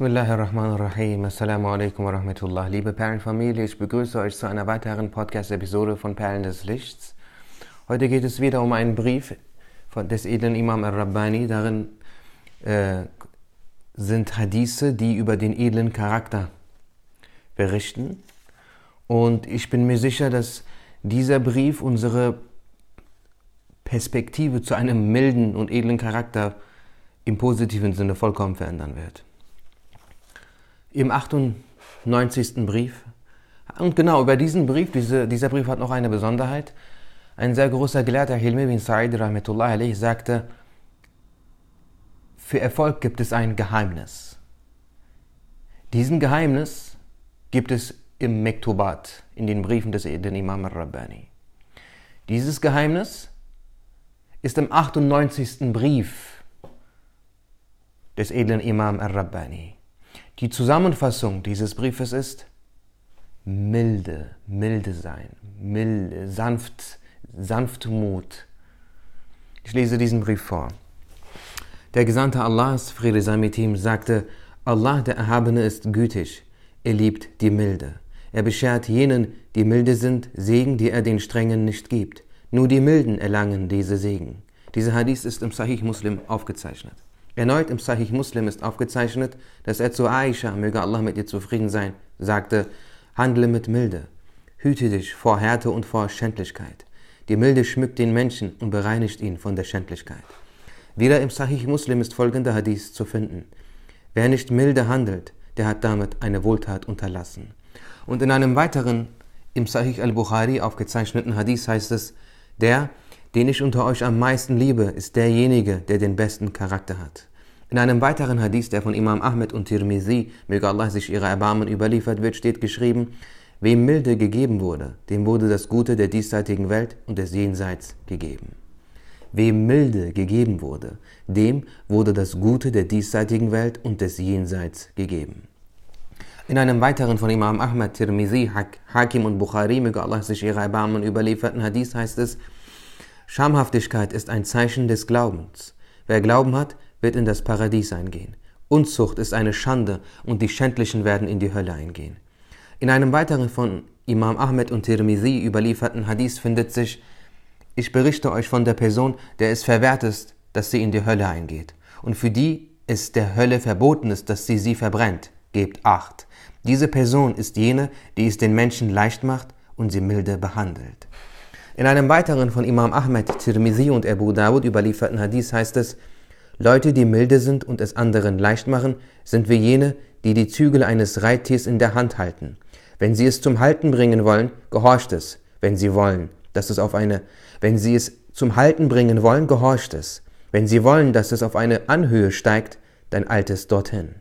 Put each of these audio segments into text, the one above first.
Bismillahirrahmanirrahim. Assalamu alaikum wa rahmatullah. Liebe Perlenfamilie, ich begrüße euch zu einer weiteren Podcast-Episode von Perlen des Lichts. Heute geht es wieder um einen Brief von des edlen Imam al-Rabbani. Darin äh, sind Hadithe, die über den edlen Charakter berichten. Und ich bin mir sicher, dass dieser Brief unsere Perspektive zu einem milden und edlen Charakter im positiven Sinne vollkommen verändern wird. Im 98. Brief, und genau über diesen Brief, diese, dieser Brief hat noch eine Besonderheit. Ein sehr großer Gelehrter, Hilmi bin Sa'id Rahmetullah sagte, für Erfolg gibt es ein Geheimnis. Diesen Geheimnis gibt es im Mektubat, in den Briefen des edlen Imam al-Rabbani. Dieses Geheimnis ist im 98. Brief des edlen Imam al-Rabbani. Die Zusammenfassung dieses Briefes ist milde, milde sein, milde, sanft, Sanftmut. Ich lese diesen Brief vor. Der Gesandte Allahs, Friede sei mit ihm, sagte, Allah der Erhabene ist gütig, er liebt die Milde. Er beschert jenen, die milde sind, Segen, die er den Strengen nicht gibt. Nur die Milden erlangen diese Segen. Dieser Hadith ist im Sahih Muslim aufgezeichnet. Erneut im Sahih Muslim ist aufgezeichnet, dass er zu Aisha, möge Allah mit ihr zufrieden sein, sagte, handle mit Milde, hüte dich vor Härte und vor Schändlichkeit. Die Milde schmückt den Menschen und bereinigt ihn von der Schändlichkeit. Wieder im Sahih Muslim ist folgender Hadith zu finden. Wer nicht milde handelt, der hat damit eine Wohltat unterlassen. Und in einem weiteren, im Sahih al-Bukhari aufgezeichneten Hadith heißt es, der, den ich unter euch am meisten liebe, ist derjenige, der den besten Charakter hat. In einem weiteren Hadith, der von Imam Ahmed und Tirmizi, möge Allah sich ihre Erbarmen überliefert wird, steht geschrieben, Wem Milde gegeben wurde, dem wurde das Gute der diesseitigen Welt und des Jenseits gegeben. Wem Milde gegeben wurde, dem wurde das Gute der diesseitigen Welt und des Jenseits gegeben. In einem weiteren von Imam Ahmad, Tirmizi, Hakim und Bukhari, möge Allah sich ihre Erbarmen überlieferten Hadith heißt es, Schamhaftigkeit ist ein Zeichen des Glaubens. Wer Glauben hat, wird in das Paradies eingehen. Unzucht ist eine Schande und die Schändlichen werden in die Hölle eingehen. In einem weiteren von Imam Ahmed und Tirmizi überlieferten Hadith findet sich, ich berichte euch von der Person, der es verwehrt ist, dass sie in die Hölle eingeht, und für die es der Hölle verboten ist, dass sie sie verbrennt. Gebt acht. Diese Person ist jene, die es den Menschen leicht macht und sie milde behandelt. In einem weiteren von Imam Ahmed, Tirmizi und Abu Dawud überlieferten Hadith heißt es, Leute, die milde sind und es anderen leicht machen, sind wie jene, die die Zügel eines Reittiers in der Hand halten. Wenn sie es zum Halten bringen wollen, gehorcht es, wenn sie wollen, dass es auf eine, wenn sie es zum Halten bringen wollen, gehorcht es. Wenn sie wollen, dass es auf eine Anhöhe steigt, dann eilt es dorthin.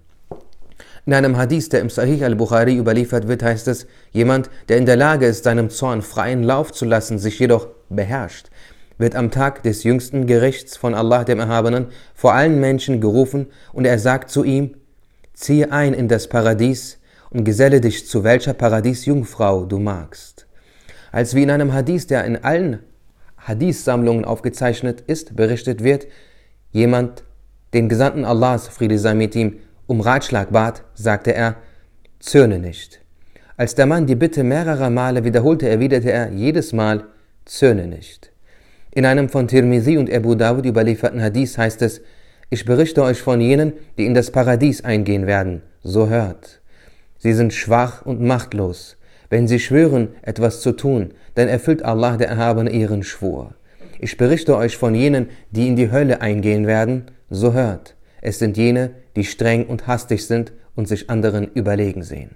In einem Hadith, der im Sahih al-Bukhari überliefert wird, heißt es, jemand, der in der Lage ist, seinem Zorn freien Lauf zu lassen, sich jedoch beherrscht, wird am Tag des jüngsten Gerichts von Allah dem Erhabenen vor allen Menschen gerufen und er sagt zu ihm, ziehe ein in das Paradies, und geselle dich zu welcher Paradiesjungfrau du magst. Als wie in einem Hadith, der in allen Hadith-Sammlungen aufgezeichnet ist, berichtet wird, jemand den Gesandten Allahs, Friede sei mit ihm, um Ratschlag bat, sagte er, zürne nicht. Als der Mann die Bitte mehrerer Male wiederholte, erwiderte er jedes Mal, zürne nicht. In einem von Tirmizi und Abu Dawud überlieferten Hadith heißt es, ich berichte euch von jenen, die in das Paradies eingehen werden, so hört. Sie sind schwach und machtlos. Wenn sie schwören, etwas zu tun, dann erfüllt Allah der Erhabene ihren Schwur. Ich berichte euch von jenen, die in die Hölle eingehen werden, so hört. Es sind jene, die streng und hastig sind und sich anderen überlegen sehen.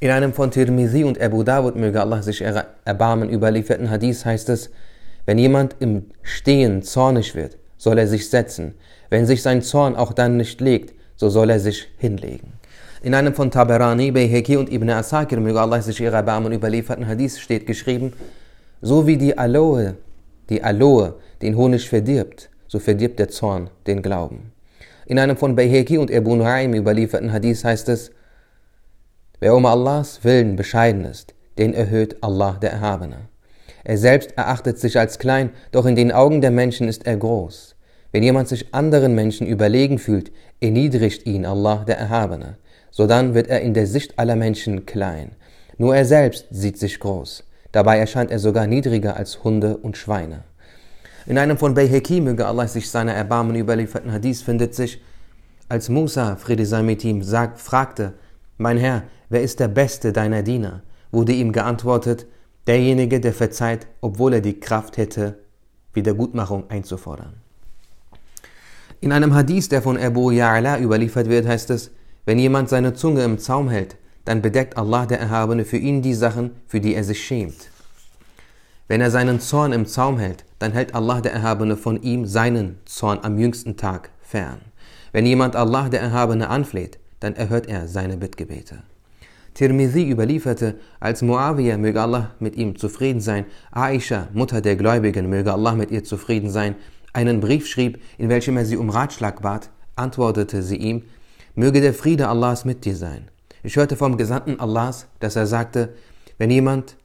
In einem von Tirmizi und Abu Dawud möge Allah sich erbarmen überlieferten Hadith heißt es, wenn jemand im Stehen zornig wird, soll er sich setzen. Wenn sich sein Zorn auch dann nicht legt, so soll er sich hinlegen. In einem von Taberani, Bayheki und Ibn Asakir, möge Allah sich ihre Erbarmen überlieferten Hadith steht geschrieben, so wie die Aloe, die Aloe den Honig verdirbt, so verdirbt der Zorn den Glauben. In einem von Bayheki und Abu Nuaym überlieferten Hadith heißt es, wer um Allahs Willen bescheiden ist, den erhöht Allah der Erhabene. Er selbst erachtet sich als klein, doch in den Augen der Menschen ist er groß. Wenn jemand sich anderen Menschen überlegen fühlt, erniedrigt ihn Allah der Erhabene, sodann wird er in der Sicht aller Menschen klein. Nur er selbst sieht sich groß. Dabei erscheint er sogar niedriger als Hunde und Schweine. In einem von Bayheki, möge Allah sich seiner Erbarmen überlieferten Hadith findet sich, als Musa, Friede sei mit ihm, sagt, fragte, Mein Herr, wer ist der Beste deiner Diener? wurde ihm geantwortet, derjenige, der verzeiht, obwohl er die Kraft hätte, Wiedergutmachung einzufordern. In einem Hadith, der von Abu Ya'la überliefert wird, heißt es, wenn jemand seine Zunge im Zaum hält, dann bedeckt Allah der Erhabene für ihn die Sachen, für die er sich schämt. Wenn er seinen Zorn im Zaum hält, dann hält Allah der Erhabene von ihm seinen Zorn am jüngsten Tag fern. Wenn jemand Allah der Erhabene anfleht, dann erhört er seine Bittgebete. Tirmidhi überlieferte, als Muawiyah, möge Allah mit ihm zufrieden sein, Aisha, Mutter der Gläubigen, möge Allah mit ihr zufrieden sein, einen Brief schrieb, in welchem er sie um Ratschlag bat, antwortete sie ihm, möge der Friede Allahs mit dir sein. Ich hörte vom Gesandten Allahs, dass er sagte, wenn jemand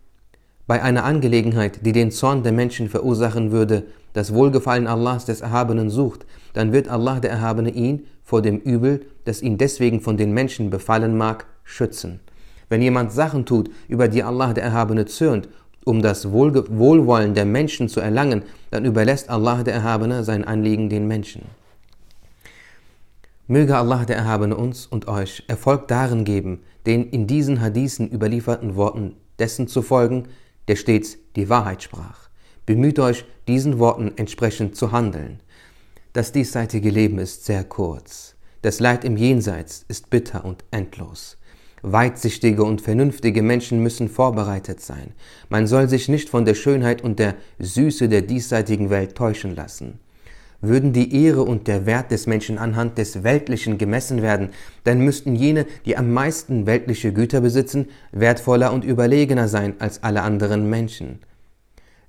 bei einer Angelegenheit, die den Zorn der Menschen verursachen würde, das Wohlgefallen Allahs des Erhabenen sucht, dann wird Allah der Erhabene ihn vor dem Übel, das ihn deswegen von den Menschen befallen mag, schützen. Wenn jemand Sachen tut, über die Allah der Erhabene zürnt, um das Wohlwollen der Menschen zu erlangen, dann überlässt Allah der Erhabene sein Anliegen den Menschen. Möge Allah der Erhabene uns und euch Erfolg darin geben, den in diesen Hadithen überlieferten Worten dessen zu folgen, der stets die Wahrheit sprach. Bemüht euch, diesen Worten entsprechend zu handeln. Das diesseitige Leben ist sehr kurz. Das Leid im Jenseits ist bitter und endlos. Weitsichtige und vernünftige Menschen müssen vorbereitet sein. Man soll sich nicht von der Schönheit und der Süße der diesseitigen Welt täuschen lassen. Würden die Ehre und der Wert des Menschen anhand des Weltlichen gemessen werden, dann müssten jene, die am meisten weltliche Güter besitzen, wertvoller und überlegener sein als alle anderen Menschen.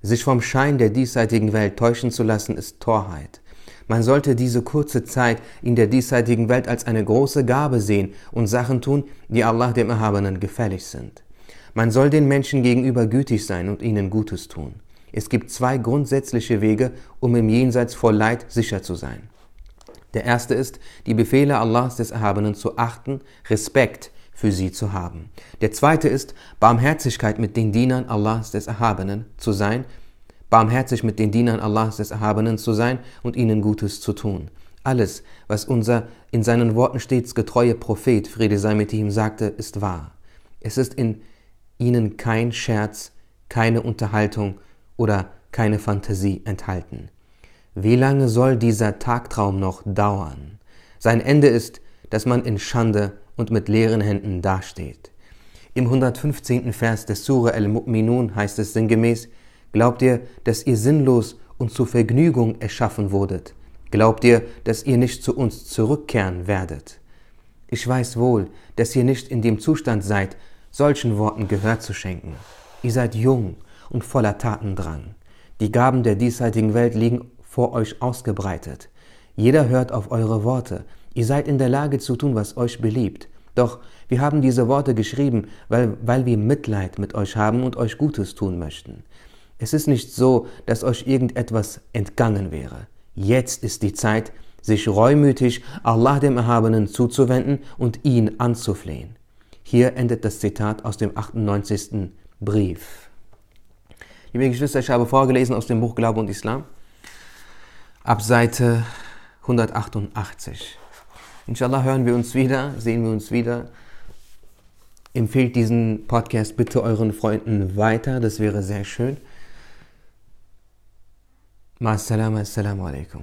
Sich vom Schein der diesseitigen Welt täuschen zu lassen, ist Torheit. Man sollte diese kurze Zeit in der diesseitigen Welt als eine große Gabe sehen und Sachen tun, die Allah dem Erhabenen gefällig sind. Man soll den Menschen gegenüber gütig sein und ihnen Gutes tun. Es gibt zwei grundsätzliche Wege, um im Jenseits vor Leid sicher zu sein. Der erste ist, die Befehle Allahs des Erhabenen zu achten, Respekt für sie zu haben. Der zweite ist, Barmherzigkeit mit den Dienern Allahs des Erhabenen zu sein barmherzig mit den Dienern Allahs des Erhabenen zu sein und ihnen Gutes zu tun. Alles, was unser in seinen Worten stets getreue Prophet, Friede sei mit ihm, sagte, ist wahr. Es ist in ihnen kein Scherz, keine Unterhaltung oder keine Fantasie enthalten. Wie lange soll dieser Tagtraum noch dauern? Sein Ende ist, dass man in Schande und mit leeren Händen dasteht. Im 115. Vers des Surah al-Mu'minun heißt es sinngemäß, Glaubt ihr, dass ihr sinnlos und zur Vergnügung erschaffen wurdet? Glaubt ihr, dass ihr nicht zu uns zurückkehren werdet? Ich weiß wohl, dass ihr nicht in dem Zustand seid, solchen Worten Gehör zu schenken. Ihr seid jung und voller Taten dran. Die Gaben der diesseitigen Welt liegen vor euch ausgebreitet. Jeder hört auf eure Worte. Ihr seid in der Lage zu tun, was euch beliebt. Doch wir haben diese Worte geschrieben, weil, weil wir Mitleid mit euch haben und euch Gutes tun möchten. Es ist nicht so, dass euch irgendetwas entgangen wäre. Jetzt ist die Zeit, sich reumütig Allah dem Erhabenen zuzuwenden und ihn anzuflehen. Hier endet das Zitat aus dem 98. Brief. Liebe Geschwister, ich habe vorgelesen aus dem Buch Glaube und Islam, ab Seite 188. Inshallah hören wir uns wieder, sehen wir uns wieder. Empfehlt diesen Podcast bitte euren Freunden weiter, das wäre sehr schön. مع السلامة. السلام عليكم.